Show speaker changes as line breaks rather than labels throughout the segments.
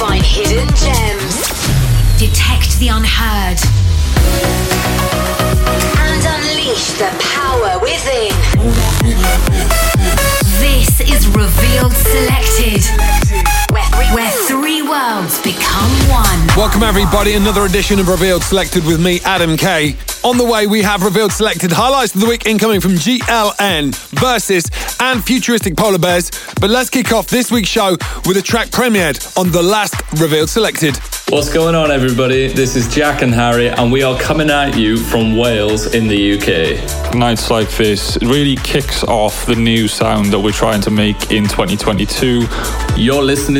find hidden gems, detect the unheard, and unleash the power within. This is Revealed Selected, where, where three worlds become one.
Welcome, everybody. Another edition of Revealed Selected with me, Adam K. On the way, we have Revealed Selected highlights of the week incoming from GLN, Versus, and Futuristic Polar Bears. But let's kick off this week's show with a track premiered on the last Revealed Selected.
What's going on, everybody? This is Jack and Harry, and we are coming at you from Wales in the UK.
nights like this really kicks off the new sound that we're trying to make in 2022.
You're listening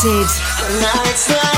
Selected.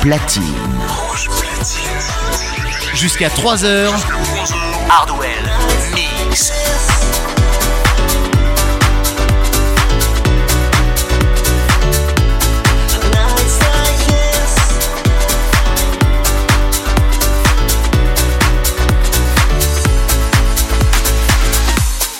Platine. Jusqu'à 3h,
Hardwell Mix.
Nights like this.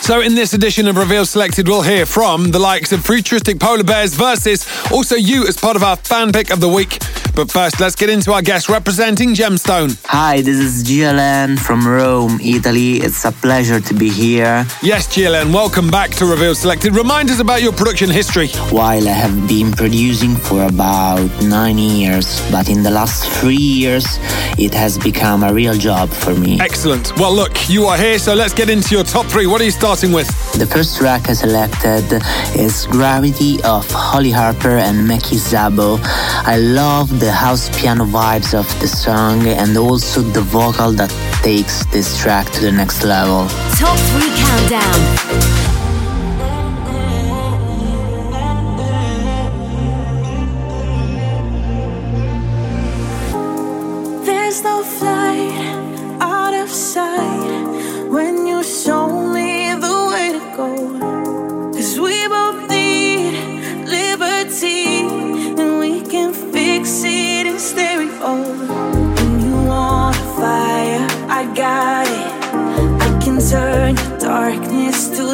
So, in this edition of Reveal Selected, we'll hear from the likes of Futuristic Polar Bears versus also you as part of our fan pick of the week. But first, let's get into our guest representing Gemstone.
Hi, this is GLN from Rome, Italy. It's a pleasure to be here.
Yes, GLN, welcome back to Revealed Selected. Remind us about your production history.
While I have been producing for about nine years, but in the last three years, it has become a real job for me.
Excellent. Well, look, you are here, so let's get into your top three. What are you starting with?
The first track I selected is Gravity of Holly Harper and Meki Zabo. I love the house piano vibes of the song and also the vocal that takes this track to the next level.
Top 3 Countdown.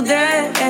Day.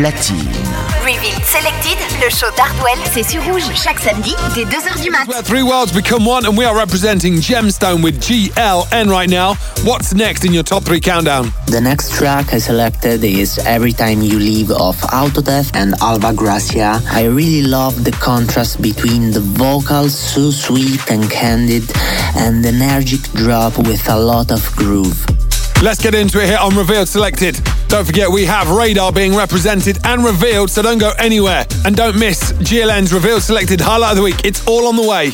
Platine.
Revealed Selected, le show d'Hardwell, c'est sur Rouge chaque samedi dès 2h du mat.
Where three worlds become one, and we are representing Gemstone with GLN right now. What's next in your top three countdown?
The next track I selected is Every Time You Leave of Autodef and Alba Gracia. I really love the contrast between the vocals, so sweet and candid, and the energetic drop with a lot of groove.
Let's get into it here on Revealed Selected. Don't forget, we have Radar being represented and revealed, so don't go anywhere. And don't miss GLN's Revealed Selected Highlight of the Week. It's all on the way.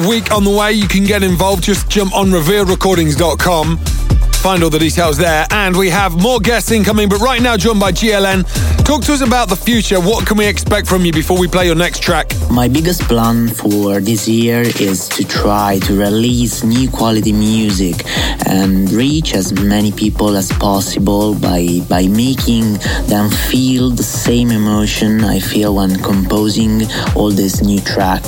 The
week on the way. You can get involved. Just jump on revealrecordings.com. Find all the details there. And we have more guests incoming, but right now joined by GLN. Talk to us about the future. What can we expect from you before we play your next track?
My biggest plan for this year is to try to release new quality music and reach as many people as possible by by making them feel the same emotion I feel when composing all this new track.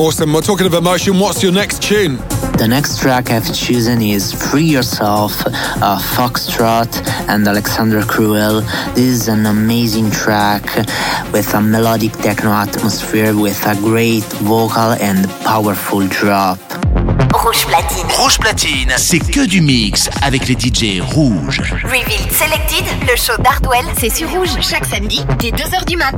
Awesome. We're talking of emotion. What's your next tune?
The next track I've chosen is Free Yourself, uh, Foxtrot and Alexander Cruel. This is an amazing track with a melodic techno atmosphere with a great vocal and powerful drop.
Rouge platine.
Rouge platine, c'est que du mix avec les DJ rouges.
Revealed Selected, le show d'Hardwell, c'est sur Rouge chaque samedi dès 2h du mat.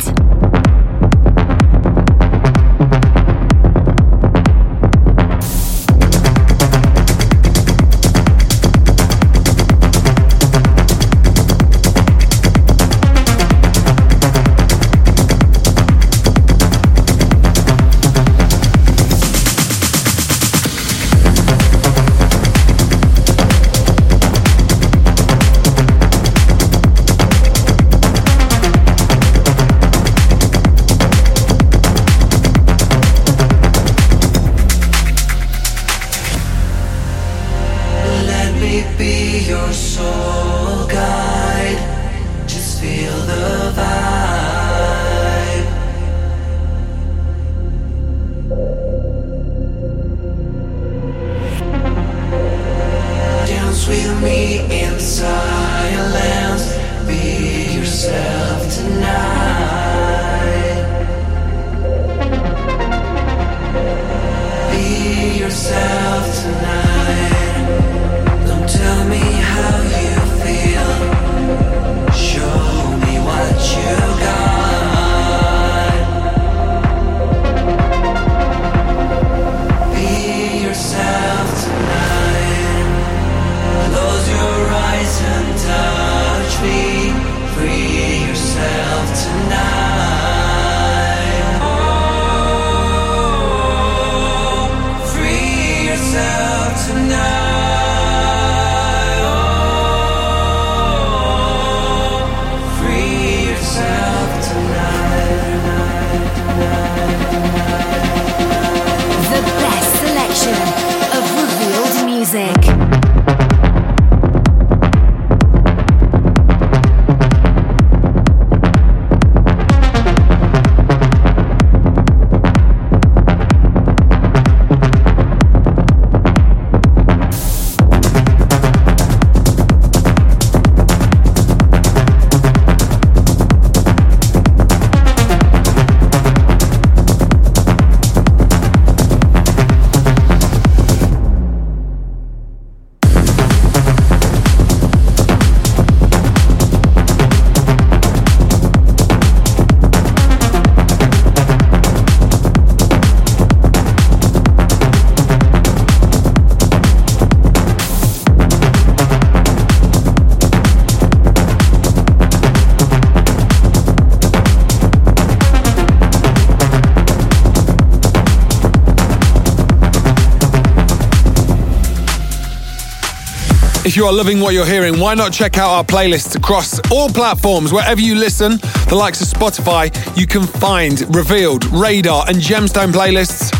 If you are loving what you're hearing, why not check out our playlists across all platforms? Wherever you listen, the likes of Spotify, you can find Revealed, Radar, and Gemstone playlists.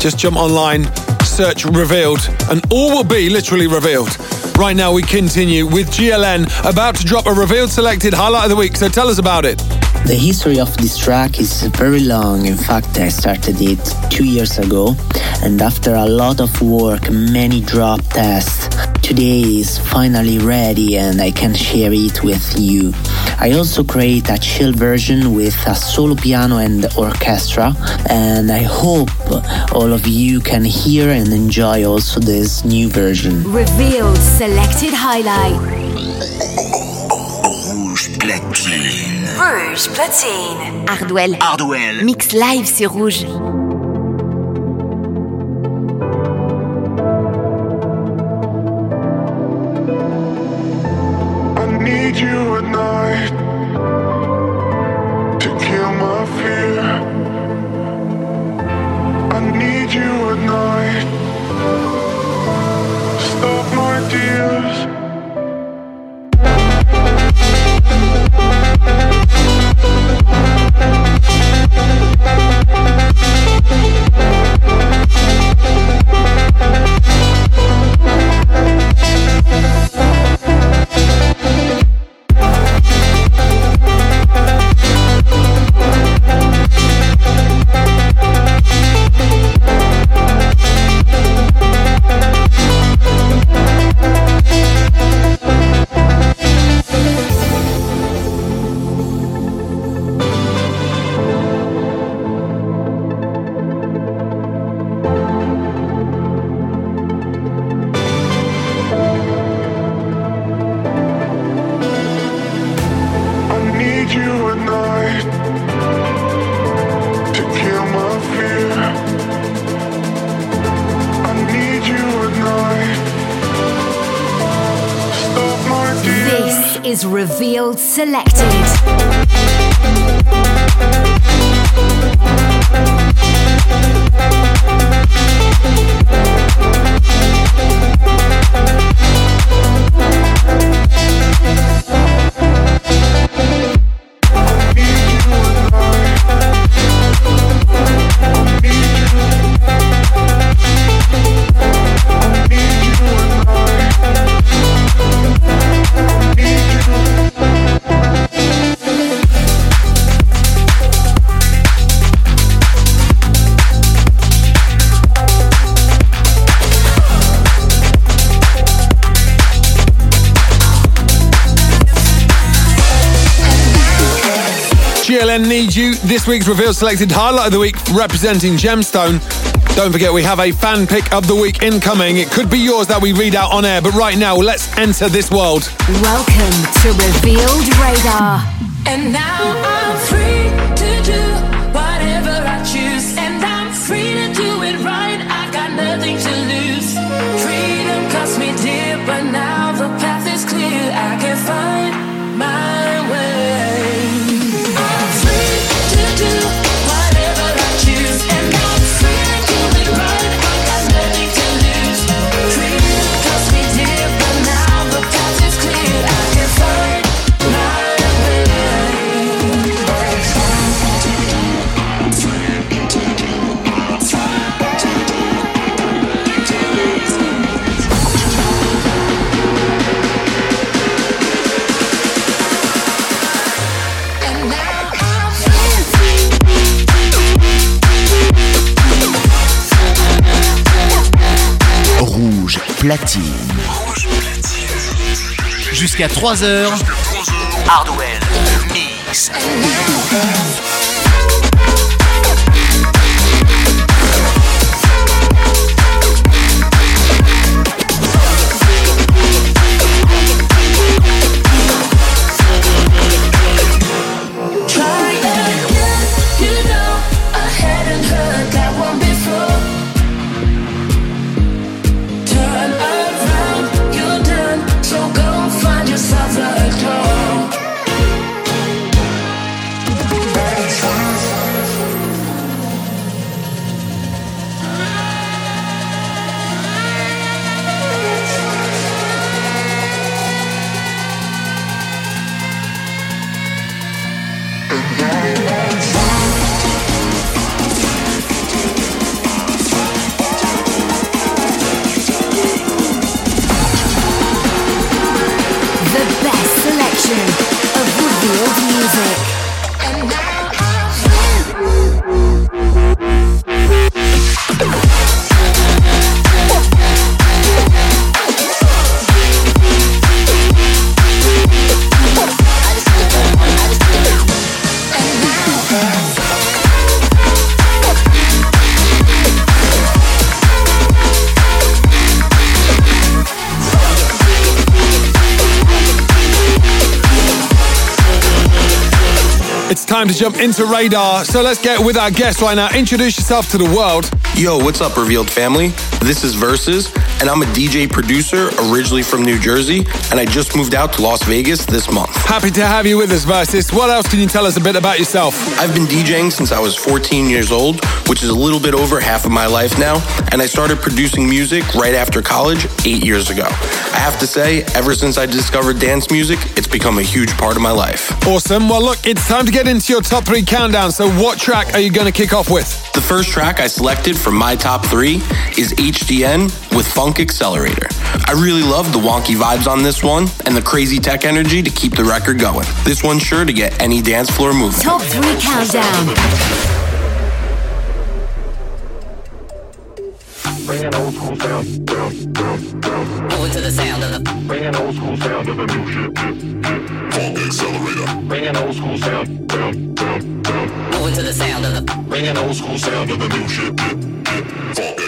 Just jump online, search Revealed, and all will be literally revealed. Right now, we continue with GLN about to drop a Revealed selected highlight of the week, so tell us about it.
The history of this track is very long. In fact, I started it two years ago, and after a lot of work, many drop tests, today is finally ready and I can share it with you. I also create a chill version with a solo piano and orchestra, and I hope all of you can hear and enjoy also this new version.
Revealed selected highlight.
Rouge platine.
Rouge platine.
Hardwell.
Hardwell.
Mix live sur Rouge.
GLN Need You, this week's Reveal Selected Highlight of the Week representing Gemstone. Don't forget, we have a fan pick of the week incoming. It could be yours that we read out on air, but right now, let's enter this world.
Welcome to Revealed Radar.
And now I'm free
Jusqu'à 3h.
Hardwell. Mix.
Jump into radar. So let's get with our guest right now. Introduce yourself to the world.
Yo, what's up, Revealed family? This is Versus, and I'm a DJ producer originally from New Jersey, and I just moved out to Las Vegas this month.
Happy to have you with us, Versus. What else can you tell us a bit about yourself?
I've been DJing since I was 14 years old, which is a little bit over half of my life now, and I started producing music right after college eight years ago. I have to say, ever since I discovered dance music, it's become a huge part of my life.
Awesome. Well, look, it's time to get into your top three countdown. So, what track are you going to kick off with?
The first track I selected for my top three is HDN with Funk Accelerator. I really love the wonky vibes on this one and the crazy tech energy to keep the record going. This one's sure to get any dance floor moving.
Top three countdown.
Bringing old school sound, down, down, down.
Moving to the sound of the
Bringing old school sound of the new shit. Funk accelerator. Bringing old school sound, down, down, down.
moving to the sound of the
Bringing old school sound of the new shit. Funk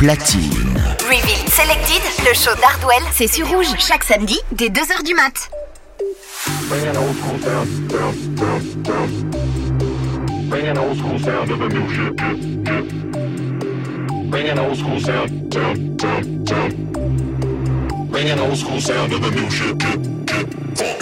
platine.
Selected, le show d'Hardwell, c'est sur Rouge chaque samedi dès 2h du mat.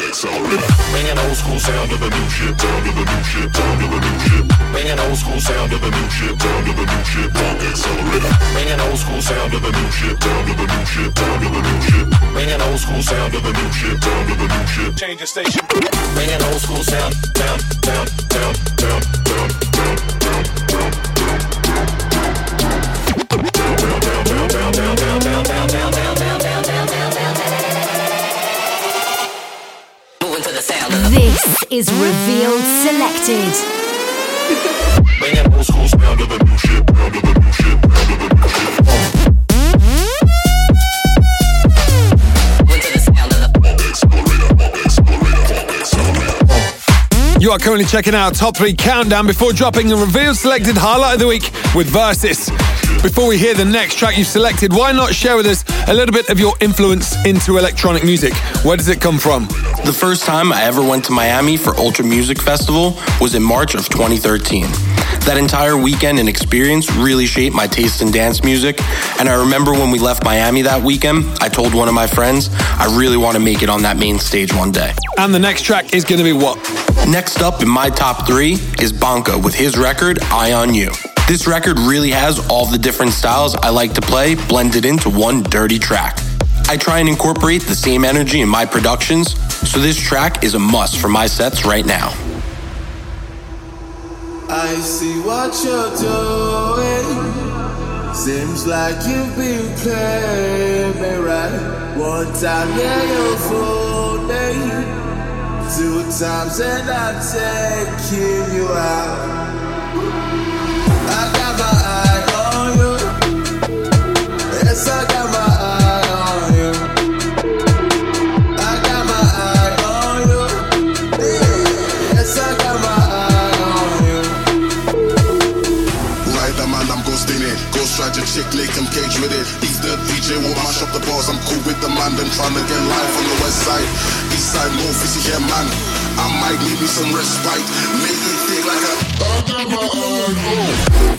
Accelerator. Bringing old school sound of the new shit. Sound of the new shit. Sound of the new shit. Bringing old school sound of the new shit. Sound of the new shit. Funk accelerator. Bringing old school sound of the new shit. Sound of the new shit. Sound of the new shit. Bringing old school sound of the new shit. Sound of the new shit. Change the station. Bringing old school sound down, down, down, down, down, down, down, down, down, down, down, down, down, down, down, down, down, down, down, Funk accelerator. Funk accelerator.
You are currently checking out Top 3 Countdown before dropping a revealed selected highlight of the week with Versus. Before we hear the next track you've selected, why not share with us a little bit of your influence into electronic music? Where does it come from?
The first time I ever went to Miami for Ultra Music Festival was in March of 2013. That entire weekend and experience really shaped my taste in dance music, and I remember when we left Miami that weekend, I told one of my friends, I really want to make it on that main stage one day.
And the next track is going to be what?
Next up in my top three is Bonka with his record, Eye on You. This record really has all the different styles I like to play blended into one dirty track. I try and incorporate the same energy in my productions, so this track is a must for my sets right now.
I see what you're doing. Seems like you've been playing me right. One time, yeah, you fooled me. Two times, and I'm taking you out.
Cage with it. He's the DJ, won't mash up the bars. I'm cool with the man, them trying to get live on the west side. East side, more busy here, man. I might need me some respite. Make me feel like a.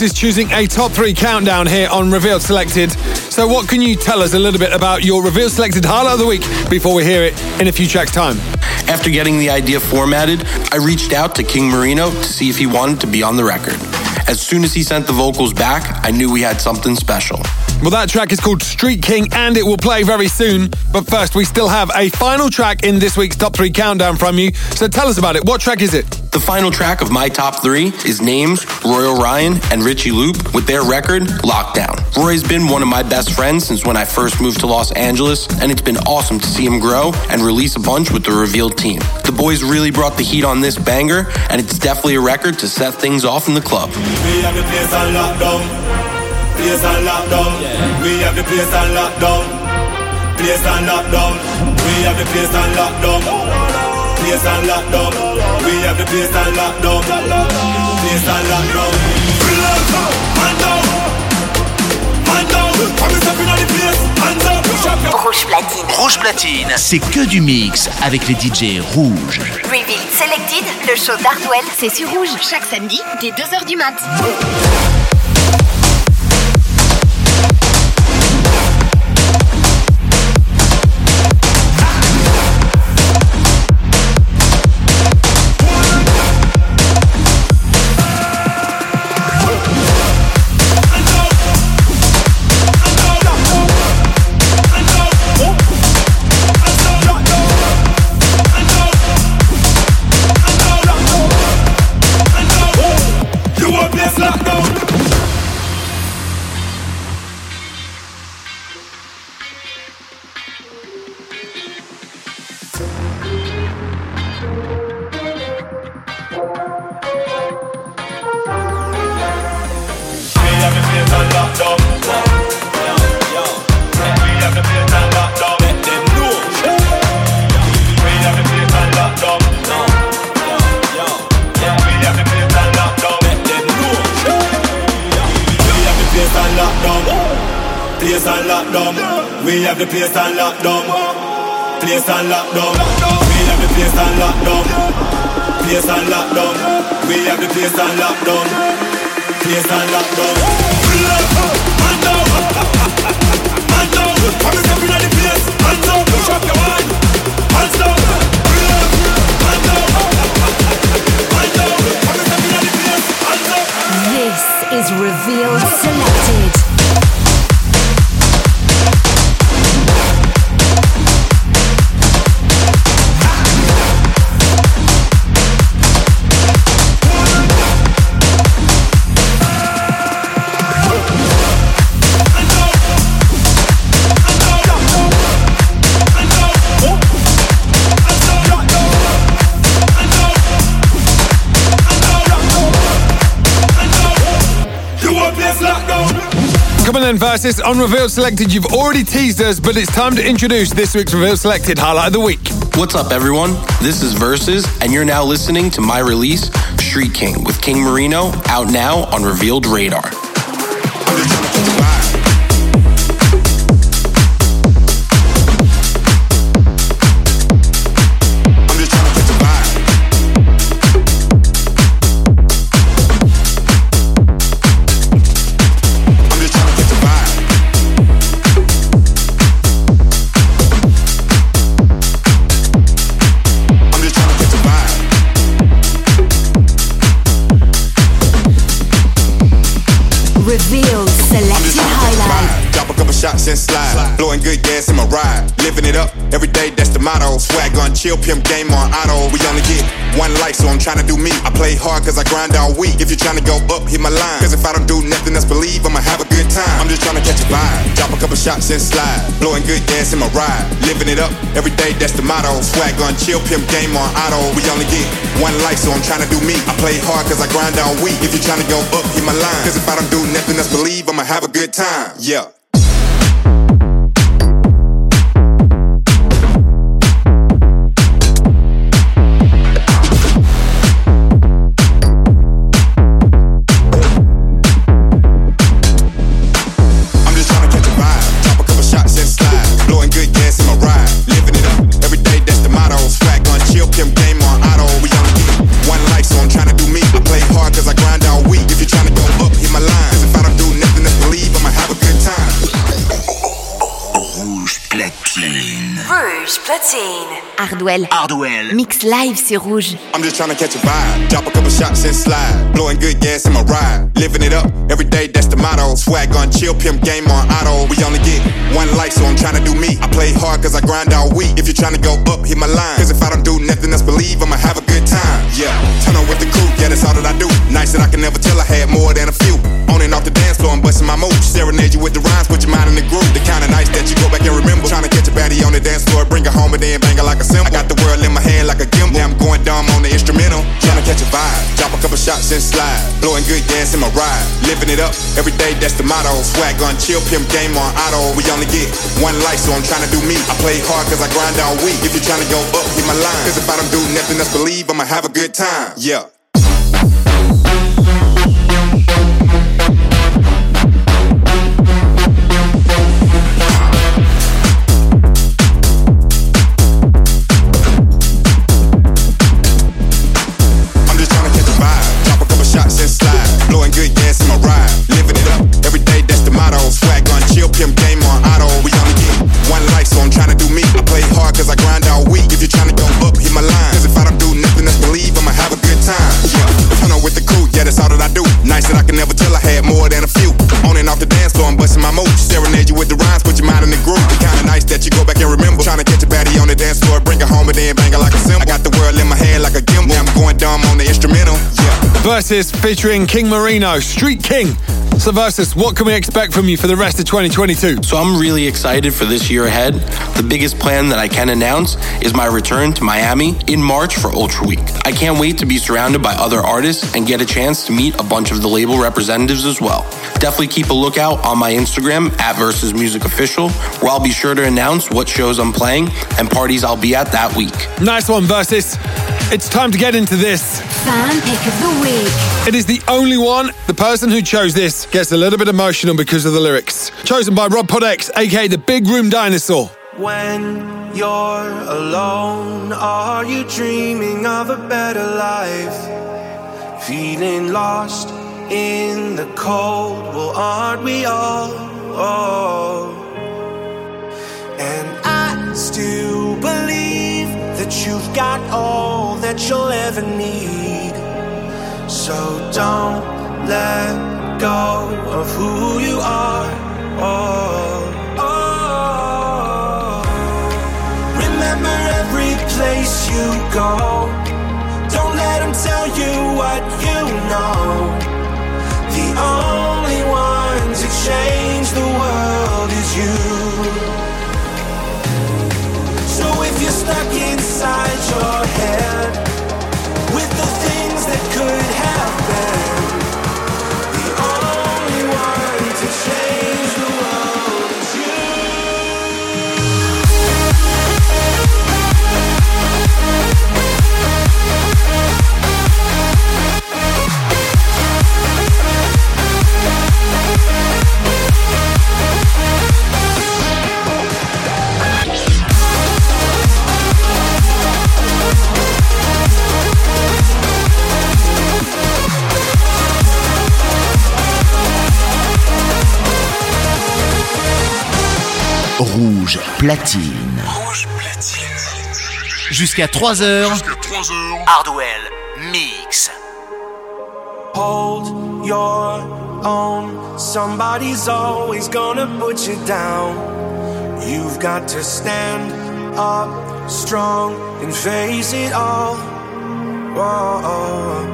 It is
choosing a top three countdown here on Revealed Selected. So, what can you tell us a little bit about your Revealed Selected highlight of the week before we hear it in a few tracks' time?
After getting the idea formatted, I reached out to King Marino to see if he wanted to be on the record. As soon as he sent the vocals back, I knew we had something special.
Well, that track is called Street King and it will play very soon. But first, we still have a final track in this week's top three countdown from you. So, tell us about it. What track is it?
The final track of my top three is Names, Royal Ryan, and Richie Loop with their record, Lockdown. Roy's been one of my best friends since when I first moved to Los Angeles, and it's been awesome to see him grow and release a bunch with the Revealed team. The boys really brought the heat on this banger, and it's definitely a record to set things off in the club.
Place on lockdown. We have the place on lockdown. Place on lockdown. We have the place on lockdown. Place on lockdown. We have the place on lockdown. Place on lockdown. Hands up, hands up, hands up. Come step in the place. Hands up, push up your
Rouge platine.
Rouge Platine, c'est que du mix avec les DJ rouges.
Revealed Selected, le show d'Hardwell, c'est sur Rouge chaque samedi dès 2h du mat.
Lockdown. We have the place on lockdown. Place on lockdown. We have the place on lockdown. Place on lockdown. We have the place on lockdown. Place on lockdown. Man down. Man down. Come and step in the place. Hands up. Up your. Hands. Hands up.
This is Revealed Selected.
Versus on Revealed Selected, you've already teased us, but it's time to introduce this week's Revealed Selected highlight of the week.
What's up, everyone? This is Versus, and you're now listening to my release, Street King, with King Marino, out now on Revealed Radar.
Pimp game on auto. We only get one life, so I'm trying to do me. I play hard cause I grind all week. If you're trying to go up, hit my line. Cause if I don't do nothing else, believe I'ma have a good time. I'm just trying to catch a vibe. Drop a couple shots and slide. Blowing good gas in my ride. Living it up every day, that's the motto. Swag on chill, pimp game on auto. We only get one life, so I'm trying to do me. I play hard cause I grind all week. If you're trying to go up, hit my line. Cause if I don't do nothing else, believe I'ma have a good time. Yeah.
Hardwell.
Hardwell.
Mix live, c'est rouge.
I'm just trying to catch a vibe. Drop a couple shots and slide. Blowing good gas in my ride. Living it up every day, that's the motto. Swag on chill, pimp game on auto. We only get one life, so I'm trying to do me. I play hard cause I grind all week. If you're trying to go up, hit my line. Cause if I don't do nothing else, believe I'ma have a good time. Yeah, turn on with the crew, yeah, that's all that I do. Nice that I can never tell I had more than a few. Off the dance floor, I'm busting my moves. Serenade you with the rhymes, put your mind in the groove. The kind of nights that you go back and remember. Trying to catch a baddie on the dance floor, bring her home and then bang her like a cymbal. I got the world in my hand like a gimbal. Now I'm going dumb on the instrumental. Trying to catch a vibe, drop a couple shots and slide. Blowing good gas in my ride. Living it up every day, that's the motto. Swag on chill, pimp game on auto. We only get one life, so I'm trying to do me. I play hard cause I grind all week. If you're trying to go up, hit my line. Cause if I don't do nothing else, believe I'ma have a good time. Yeah.
Versus featuring King Marino, Street King. So, Versus, what can we expect from you for the rest of 2022?
So I'm really excited for this year ahead. The biggest plan that I can announce is my return to Miami in March for Ultra Week. I can't wait to be surrounded by other artists and get a chance to meet a bunch of the label representatives as well. Definitely keep a lookout on my Instagram at Versus Music Official, where I'll be sure to announce what shows I'm playing and parties I'll be at that week.
Nice one, Versus. It's time to get into this.
Fan pick of the week.
It is the only one. The person who chose this gets a little bit emotional because of the lyrics. Chosen by Rob Podex, aka the Big Room Dinosaur.
When you're alone, are you dreaming of a better life? Feeling lost in the cold, well, aren't we all? Oh. And I still believe that you've got all that you'll ever need. So don't let go of who you are. Oh, oh. Remember every place you go. Don't let them tell you what you know. The only
Rouge platine. Jusqu'à 3h.
Hardwell Mix.
Hold your own. Somebody's always gonna put you down. You've got to stand up strong and face it all. Oh,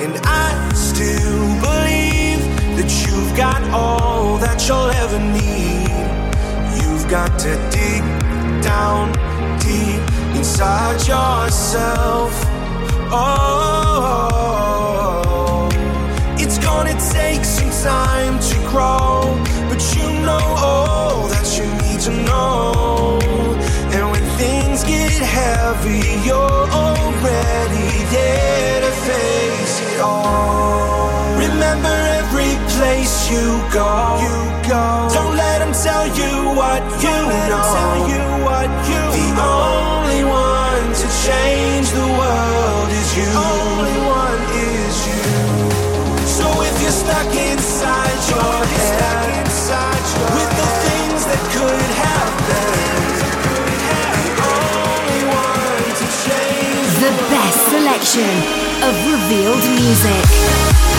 And I still believe that you've got all that you'll
ever need. Got to dig down deep inside yourself. Oh, it's gonna take some time to grow, but you know all that you need to know. And when things get heavy, you're already there to face it all. Remember every place you go. You go. Don't let them tell you what you know. Tell you what you the only one to change the world is you. Only one is you. So if you're stuck inside your head, with the things that could have been, the only one to change
The best selection of revealed music.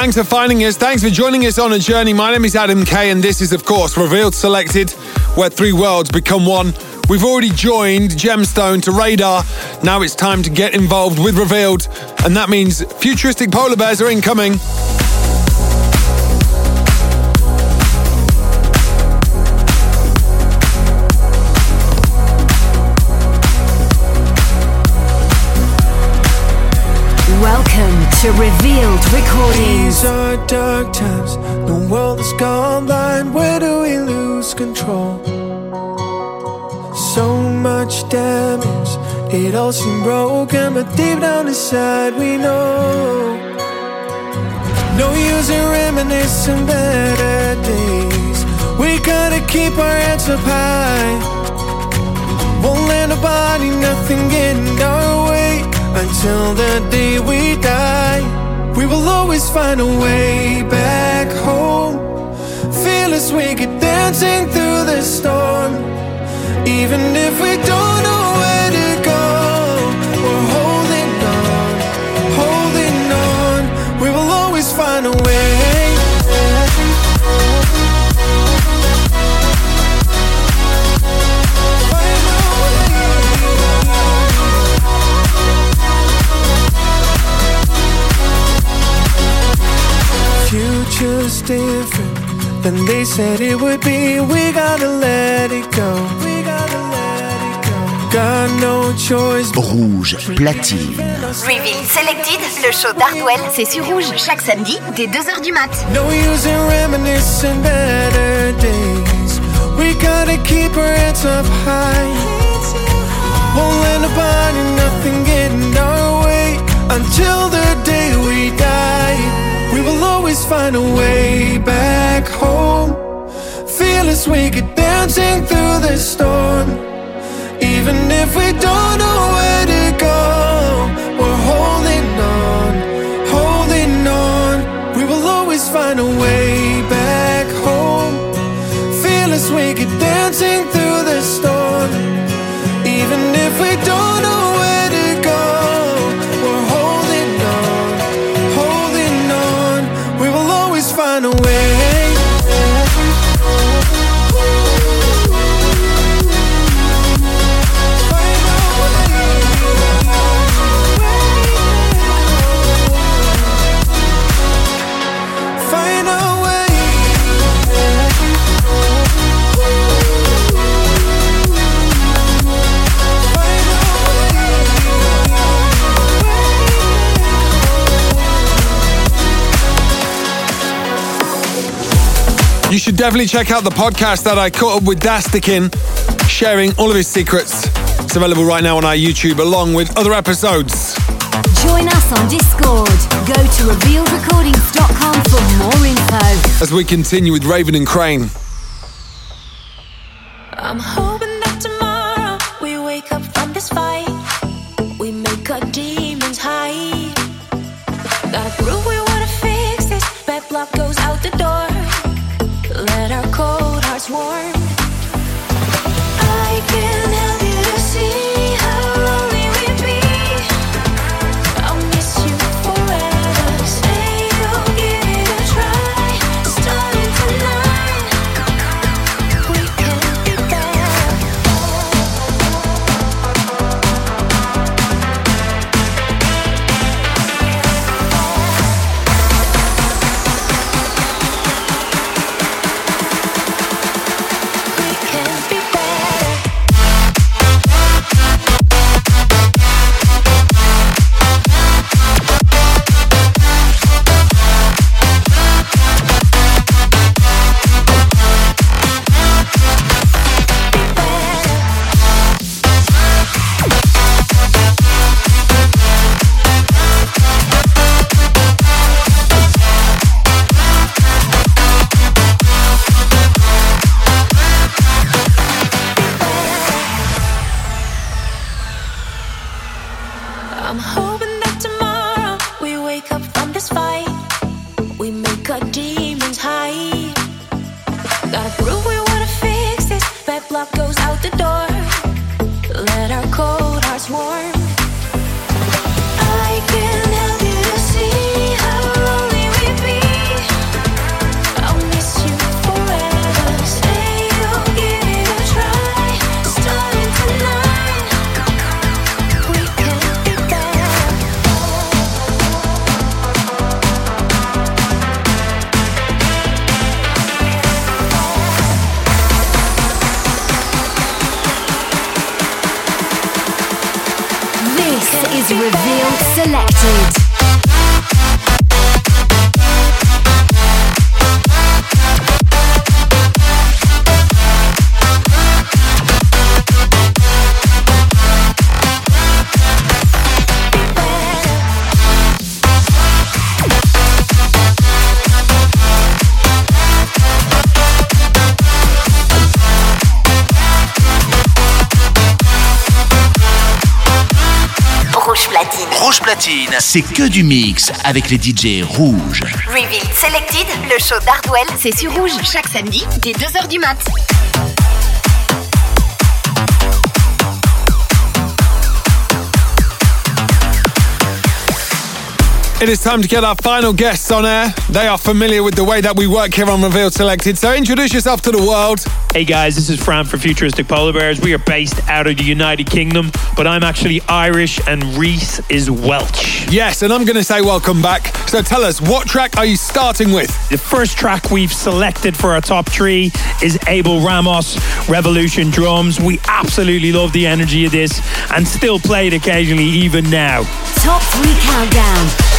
Thanks for finding us. Thanks for joining us on a journey. My name is Adam Kay, and this is, of course, Revealed Selected, where three worlds become one. We've already joined Gemstone to Radar. Now it's time to get involved with Revealed, and that means futuristic polar bears are incoming.
To Revealed Recordings.
These are dark times. The world has gone blind. Where do we lose control? So much damage. It all seemed broken, but deep down inside we know. No use in reminiscing better days. We gotta keep our heads up high. Won't let nobody, nothing get in our way until the day we die. We will always find a way back home. Fearless, we get dancing through the storm. Even if we don't know where to go, we're holding on, holding on. We will always find a way. Future's different than they said it would be. We gotta let it go. We gotta let it go. Got no choice.
Rouge platine.
Reveal Selected, le show d'Hardwell, c'est sur Rouge chaque samedi dès 2h du mat.
No use in reminiscing better days. We gotta keep our heads up high. Won't let nobody, nothing get in our way until the day we die. We will always find a way back home. Fearless, we get dancing through the storm. Even if we don't know where to go, we're holding on, holding on. We will always find a way
definitely check out the podcast that I caught up with Dastikin, sharing all of his secrets. It's available right now on our YouTube, along with other episodes.
Join us on Discord. Go to revealedrecordings.com for more info.
As we continue with Raven and Kreyn.
I'm hoping that tomorrow we wake up from this fight. We make our demons hide. Gotta prove we wanna fix this. Back block goes out the door
swarm.
C'est que du mix avec les DJ rouges.
Revealed Selected, le show d'Hardwell, c'est sur Rouge chaque samedi dès 2h du mat.
It is time to get our final guests on air. They are familiar with the way that we work here on Revealed Selected. So introduce yourself to the world.
Hey guys, this is Fran from Futuristic Polar Bears. We are based out of the United Kingdom, but I'm actually Irish and Reese is Welsh.
Yes, and I'm going to say welcome back. So tell us, what track are you starting with?
The first track we've selected for our top three is Abel Ramos Revolution Drums. We absolutely love the energy of this and still play it occasionally, even now.
Top 3 Countdown.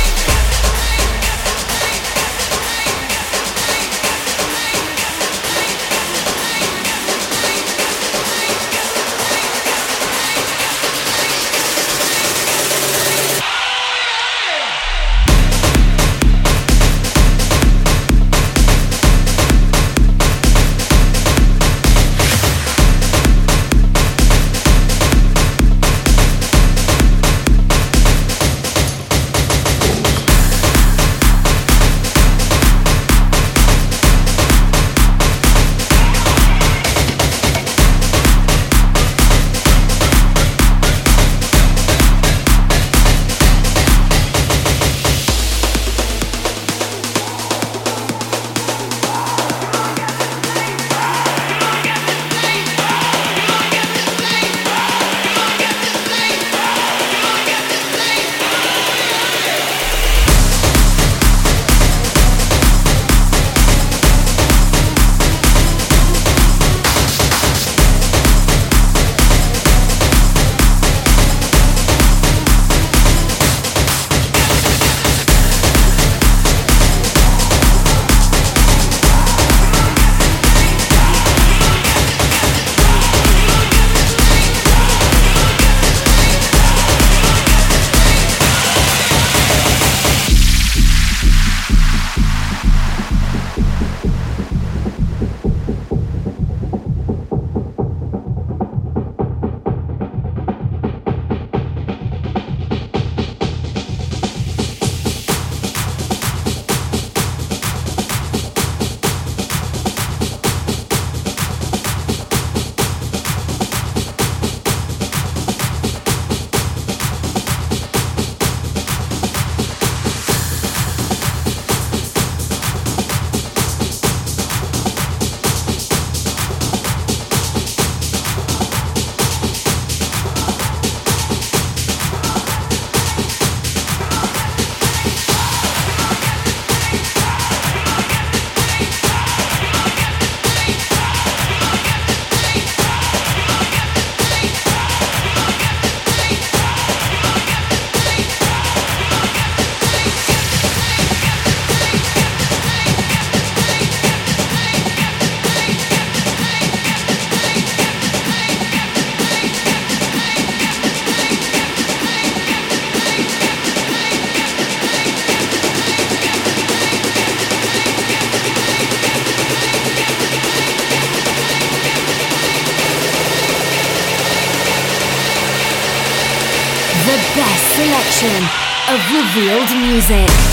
Revealed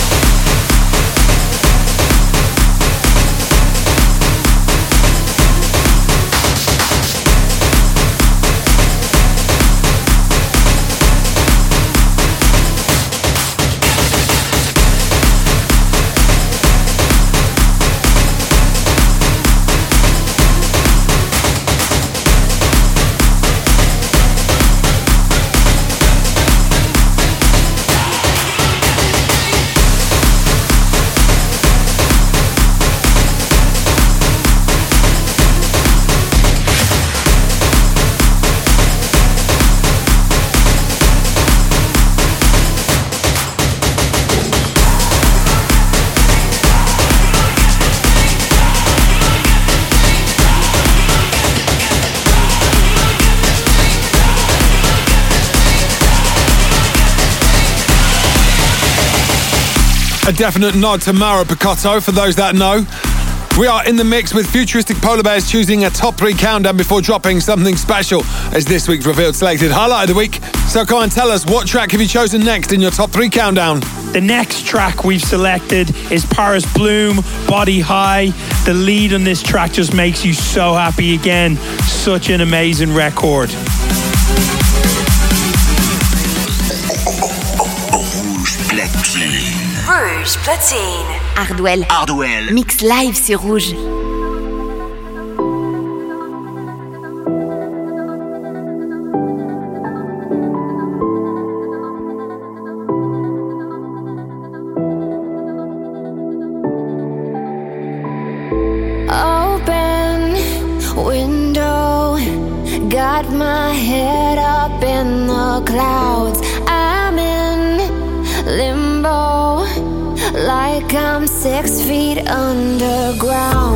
definite nod to Mauro Picotto for those that know. We are in the mix with futuristic polar bears choosing a top three countdown before dropping something special as this week's revealed selected highlight of the week. So come on, tell us what track have you chosen next in your top three countdown?
The next track we've selected is Paris Blohm, Body High. The lead on this track just makes you so happy again. Such an amazing record.
Rouge platine.
Hardwell.
Hardwell.
Mix live sur Rouge.
Open like I'm six feet underground.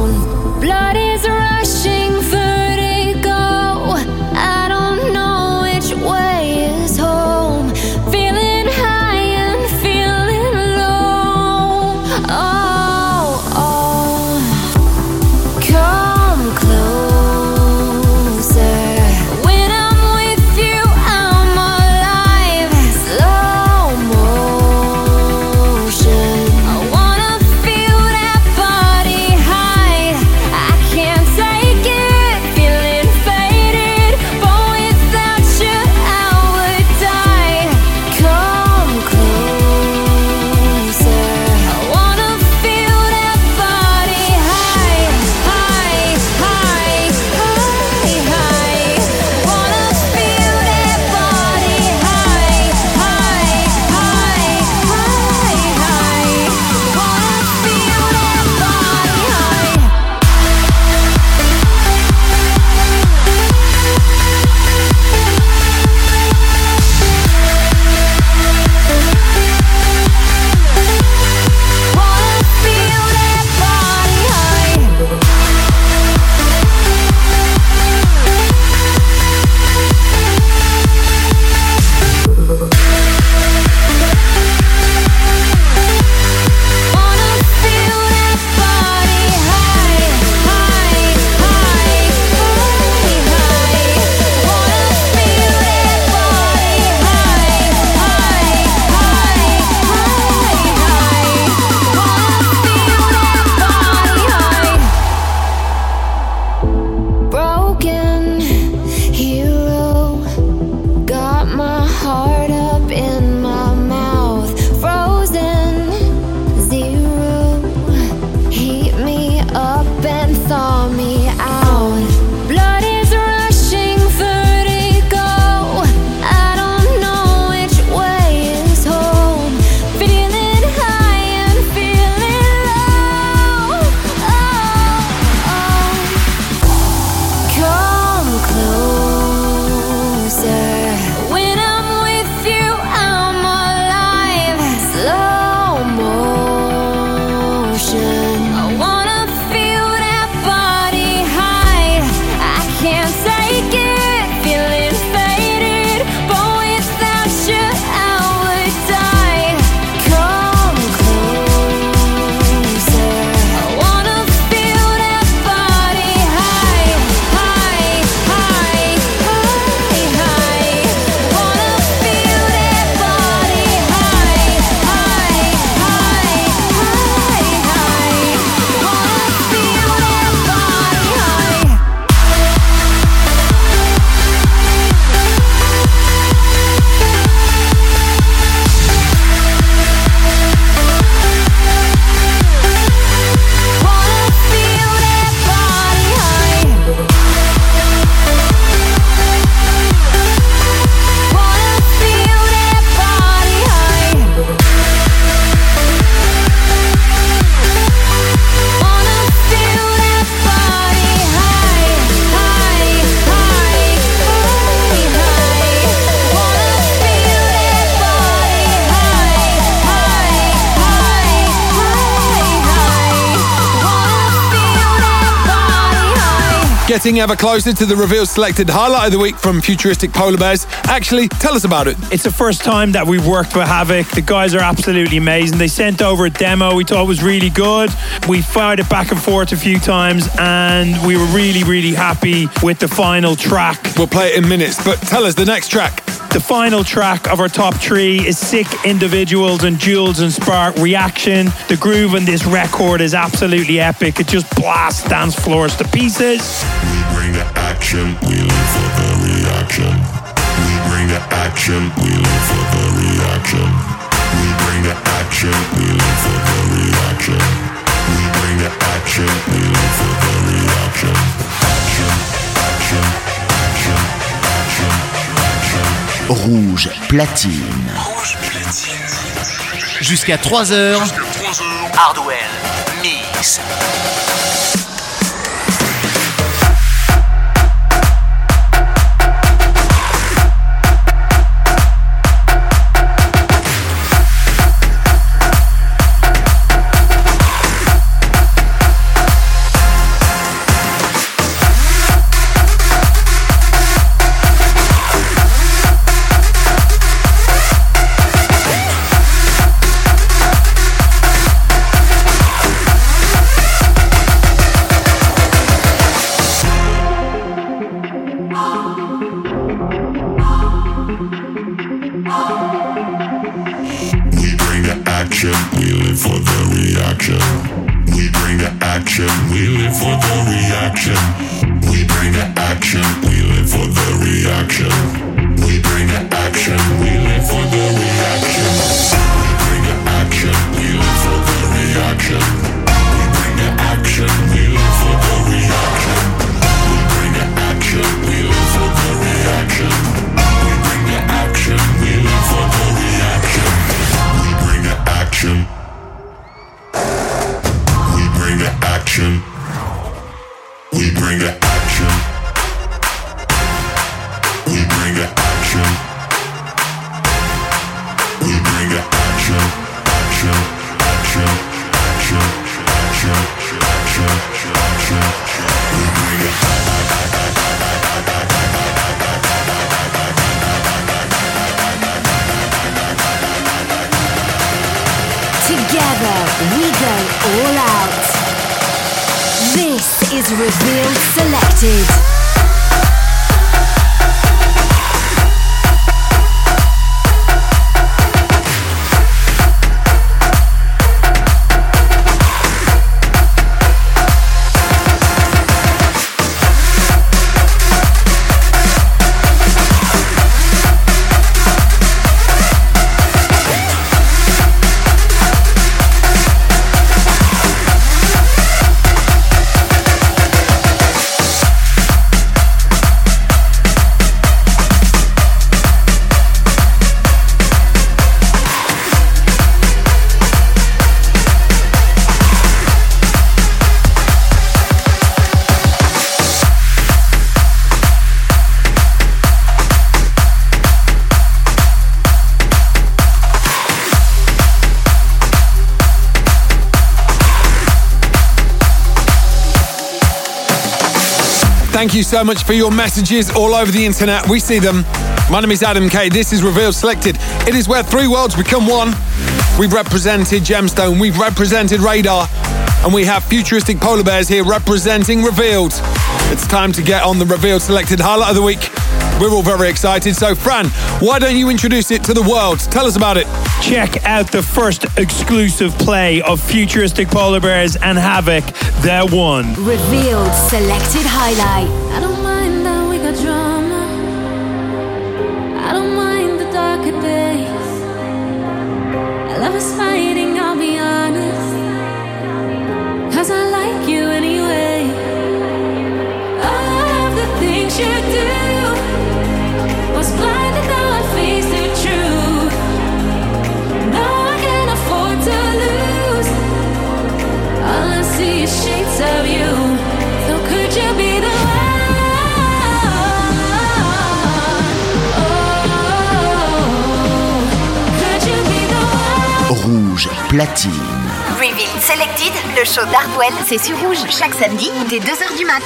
Getting ever closer to the reveal selected highlight of the week from Futuristic Polar Bears. Actually, tell us about it.
It's the first time that we've worked with Havoc. The guys are absolutely amazing. They sent over a demo we thought was really good. We fired it back and forth a few times and we were really, really happy with the final track.
We'll play it in minutes, but tell us the next track.
The final track of our top three is Sick Individuals and Jewelz and Spark Reaction. The groove in this record is absolutely epic. It just blasts dance floors to pieces.
We bring the action, we live for the reaction. We bring the action, we live for the reaction. We bring the action, we live for the reaction. We bring the action, we live for the reaction. Action, action, action, action, action.
Rouge platine. Jusqu'à 3 heures.
Hardwell Mix.
Thank you so much for your messages all over the internet. We see them. My name is Adam K. This is Revealed Selected. It is where three worlds become one. We've represented Gemstone, we've represented Radar, and we have futuristic polar bears here representing Revealed. It's time to get on the Revealed Selected highlight of the week. We're all very excited. So, Fran, why don't you introduce it to the world? Tell us about it.
Check out the first exclusive play of Futuristic Polar Bears and Havoc, their one.
Revealed Selected Highlight.
Platine.
Reveal Selected, le show d'Hardwell, c'est sur Rouge chaque samedi dès 2h du mat.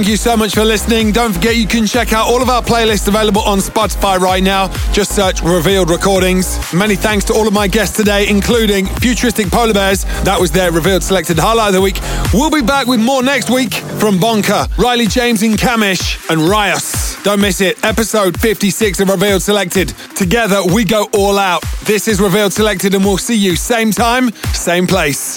Thank you so much for listening. Don't forget you can check out all of our playlists available on Spotify right now. Just search Revealed Recordings. Many thanks to all of my guests today, including Futuristic Polar Bears. That was their Revealed Selected Highlight of the Week. We'll be back with more next week from Bonker, Riley James in Kamish, and Rios. Don't miss it. Episode 56 of Revealed Selected. Together we go all out. This is Revealed Selected, and we'll see you same time, same place.